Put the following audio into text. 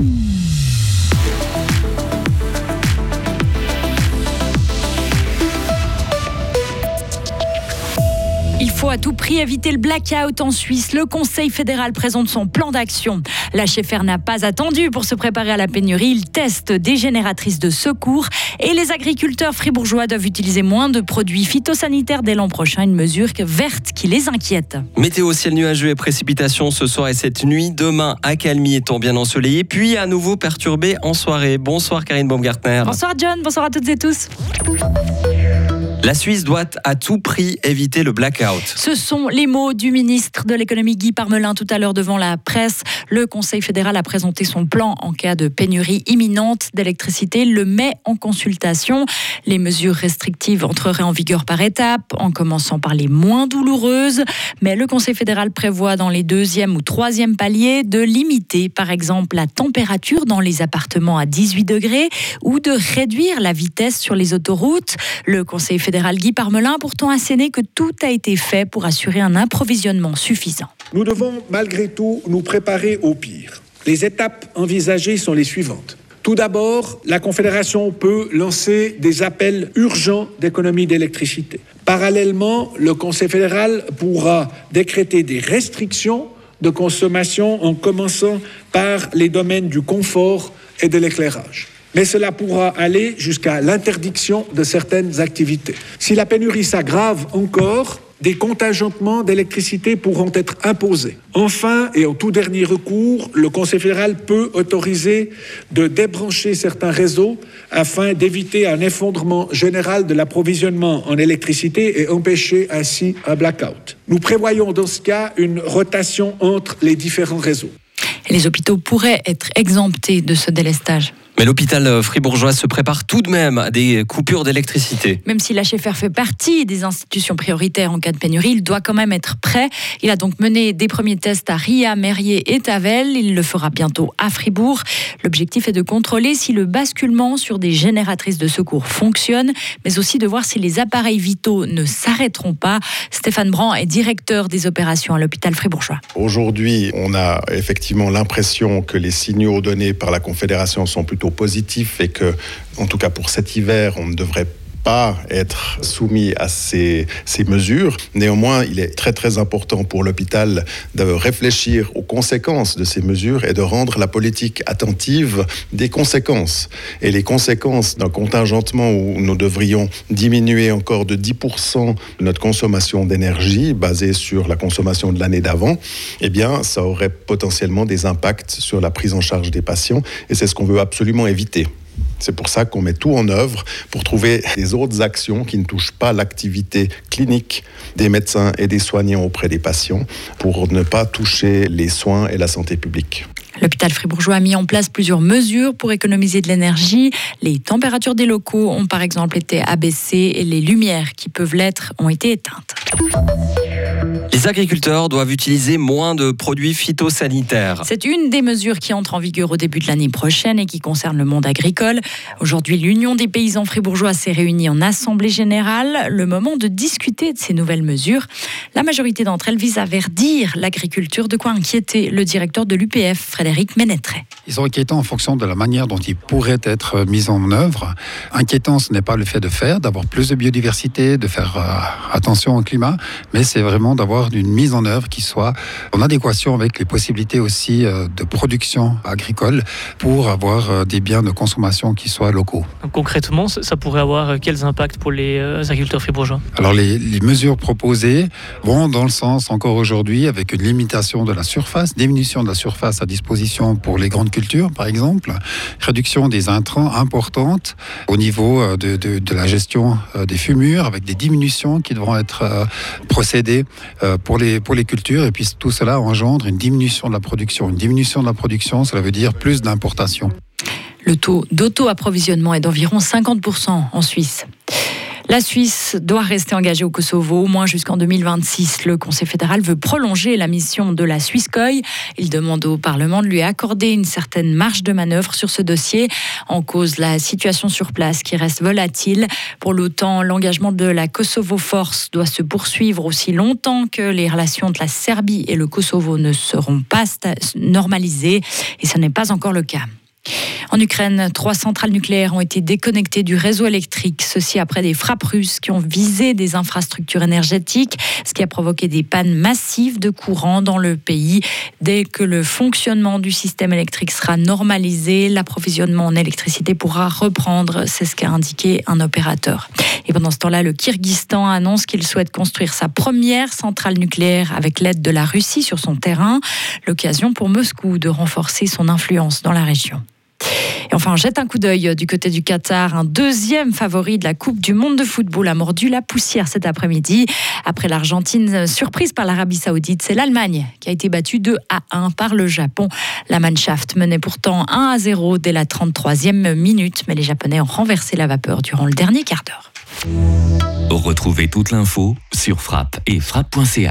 Il faut à tout prix éviter le blackout en Suisse. Le Conseil fédéral présente son plan d'action. La Schaeffer n'a pas attendu pour se préparer à la pénurie. Il teste des génératrices de secours et les agriculteurs fribourgeois doivent utiliser moins de produits phytosanitaires dès l'an prochain. Une mesure verte qui les inquiète. Météo ciel nuageux et précipitations ce soir et cette nuit. Demain, accalmie étant bien ensoleillé, puis à nouveau perturbé en soirée. Bonsoir Karine Baumgartner. Bonsoir John, bonsoir à toutes et tous. La Suisse doit à tout prix éviter le blackout. Ce sont les mots du ministre de l'économie Guy Parmelin tout à l'heure devant la presse. Le Conseil fédéral a présenté son plan en cas de pénurie imminente d'électricité, le met en consultation. Les mesures restrictives entreraient en vigueur par étapes, en commençant par les moins douloureuses. Mais le Conseil fédéral prévoit dans les deuxième ou troisième paliers de limiter, par exemple, la température dans les appartements à 18 degrés ou de réduire la vitesse sur les autoroutes. Le Conseil Guy Parmelin a pourtant asséné que tout a été fait pour assurer un approvisionnement suffisant. Nous devons malgré tout nous préparer au pire. Les étapes envisagées sont les suivantes. Tout d'abord, la Confédération peut lancer des appels urgents d'économie d'électricité. Parallèlement, le Conseil fédéral pourra décréter des restrictions de consommation en commençant par les domaines du confort et de l'éclairage mais cela pourra aller jusqu'à l'interdiction de certaines activités. Si la pénurie s'aggrave encore, des contingentements d'électricité pourront être imposés. Enfin, et en tout dernier recours, le Conseil fédéral peut autoriser de débrancher certains réseaux afin d'éviter un effondrement général de l'approvisionnement en électricité et empêcher ainsi un blackout. Nous prévoyons dans ce cas une rotation entre les différents réseaux. Les hôpitaux pourraient être exemptés de ce délestage. Mais l'hôpital fribourgeois se prépare tout de même à des coupures d'électricité. Même si l'HFR fait partie des institutions prioritaires en cas de pénurie, il doit quand même être prêt. Il a donc mené des premiers tests à Ria, Merrier et Tavel. Il le fera bientôt à Fribourg. L'objectif est de contrôler si le basculement sur des génératrices de secours fonctionne, mais aussi de voir si les appareils vitaux ne s'arrêteront pas. Stéphane Brand est directeur des opérations à l'hôpital fribourgeois. Aujourd'hui, on a effectivement l'impression que les signaux donnés par la Confédération sont plutôt positif et que, en tout cas pour cet hiver, on ne devrait être soumis à ces, ces, mesures. Néanmoins, il est très très important pour l'hôpital de réfléchir aux conséquences de ces mesures et de rendre la politique attentive des conséquences. Et les conséquences d'un contingentement où nous devrions diminuer encore de 10% notre consommation d'énergie basée sur la consommation de l'année d'avant, eh bien, ça aurait potentiellement des impacts sur la prise en charge des patients et c'est ce qu'on veut absolument éviter. C'est pour ça qu'on met tout en œuvre pour trouver des autres actions qui ne touchent pas l'activité clinique des médecins et des soignants auprès des patients pour ne pas toucher les soins et la santé publique. L'hôpital fribourgeois a mis en place plusieurs mesures pour économiser de l'énergie. Les températures des locaux ont par exemple été abaissées et les lumières qui peuvent l'être ont été éteintes. Les agriculteurs doivent utiliser moins de produits phytosanitaires. C'est une des mesures qui entre en vigueur au début de l'année prochaine et qui concerne le monde agricole. Aujourd'hui, l'Union des paysans fribourgeois s'est réunie en assemblée générale. Le moment de discuter de ces nouvelles mesures. La majorité d'entre elles visent à verdir l'agriculture, de quoi inquiéter le directeur de l'UPF, Frédéric Ménétret. Ils sont inquiétants en fonction de la manière dont ils pourraient être mis en œuvre. Inquiétant, ce n'est pas le fait de faire, d'avoir plus de biodiversité, de faire euh, attention au climat, mais c'est vraiment d'avoir une mise en œuvre qui soit en adéquation avec les possibilités aussi euh, de production agricole pour avoir euh, des biens de consommation qui soient locaux. Concrètement, ça pourrait avoir quels impacts pour les agriculteurs fribourgeois? Alors les, les mesures proposées vont dans le sens encore aujourd'hui avec une limitation de la surface, diminution de la surface à disposition pour les grandes cultures par exemple, réduction des intrants importantes au niveau de, de, de la gestion des fumures avec des diminutions qui devront être procédées pour les, pour les cultures. Et puis tout cela engendre une diminution de la production. Une diminution de la production, cela veut dire plus d'importation. Le taux d'auto-approvisionnement est d'environ 50% en Suisse. La Suisse doit rester engagée au Kosovo au moins jusqu'en 2026. Le Conseil fédéral veut prolonger la mission de la Swisscoy. Il demande au Parlement de lui accorder une certaine marge de manœuvre sur ce dossier. En cause, la situation sur place qui reste volatile. Pour l'OTAN, l'engagement de la Kosovo Force doit se poursuivre aussi longtemps que les relations de la Serbie et le Kosovo ne seront pas normalisées. Et ce n'est pas encore le cas. En Ukraine, trois centrales nucléaires ont été déconnectées du réseau électrique, ceci après des frappes russes qui ont visé des infrastructures énergétiques, ce qui a provoqué des pannes massives de courant dans le pays. Dès que le fonctionnement du système électrique sera normalisé, l'approvisionnement en électricité pourra reprendre, c'est ce qu'a indiqué un opérateur. Et pendant ce temps-là, le Kyrgyzstan annonce qu'il souhaite construire sa première centrale nucléaire avec l'aide de la Russie sur son terrain, l'occasion pour Moscou de renforcer son influence dans la région. Et enfin, jette un coup d'œil du côté du Qatar. Un deuxième favori de la Coupe du Monde de football a mordu la poussière cet après-midi. Après l'Argentine, surprise par l'Arabie Saoudite, c'est l'Allemagne qui a été battue 2 à 1 par le Japon. La Mannschaft menait pourtant 1 à 0 dès la 33e minute, mais les Japonais ont renversé la vapeur durant le dernier quart d'heure. Retrouvez toute l'info sur frappe et frappe.ch.